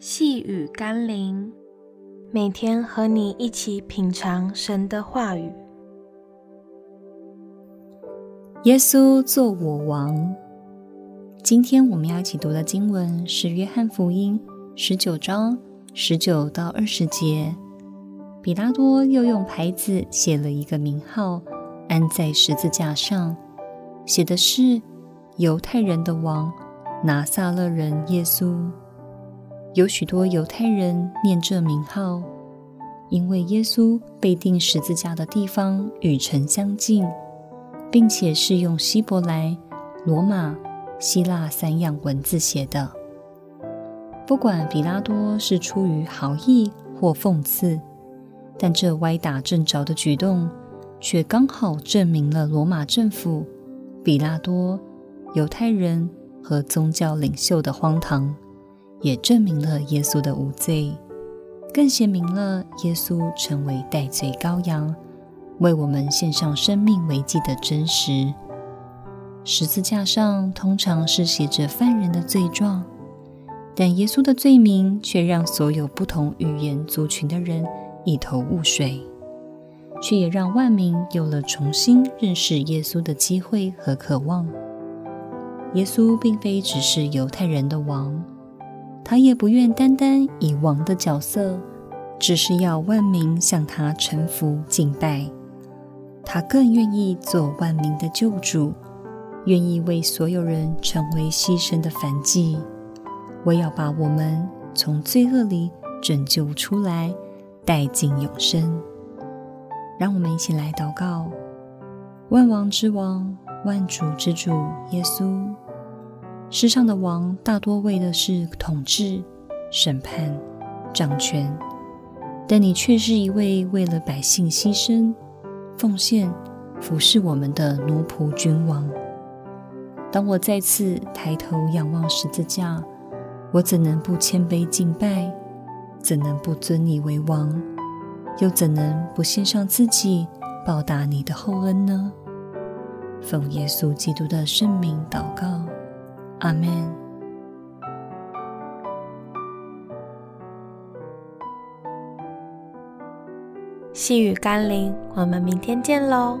细雨甘霖，每天和你一起品尝神的话语。耶稣做我王。今天我们要一起读的经文是《约翰福音》十九章十九到二十节。彼拉多又用牌子写了一个名号，安在十字架上，写的是“犹太人的王”。拿撒勒人耶稣，有许多犹太人念这名号，因为耶稣被钉十字架的地方与城相近，并且是用希伯来、罗马、希腊三样文字写的。不管彼拉多是出于好意或讽刺，但这歪打正着的举动，却刚好证明了罗马政府、彼拉多、犹太人。和宗教领袖的荒唐，也证明了耶稣的无罪，更显明了耶稣成为代罪羔羊，为我们献上生命为祭的真实。十字架上通常是写着犯人的罪状，但耶稣的罪名却让所有不同语言族群的人一头雾水，却也让万民有了重新认识耶稣的机会和渴望。耶稣并非只是犹太人的王，他也不愿单单以王的角色，只是要万民向他臣服敬拜。他更愿意做万民的救主，愿意为所有人成为牺牲的燔祭，为要把我们从罪恶里拯救出来，带进永生。让我们一起来祷告：万王之王。万主之主耶稣，世上的王大多为的是统治、审判、掌权，但你却是一位为了百姓牺牲、奉献、服侍我们的奴仆君王。当我再次抬头仰望十字架，我怎能不谦卑敬拜？怎能不尊你为王？又怎能不献上自己报答你的厚恩呢？奉耶稣基督的圣名祷告，阿门。细雨甘霖，我们明天见喽。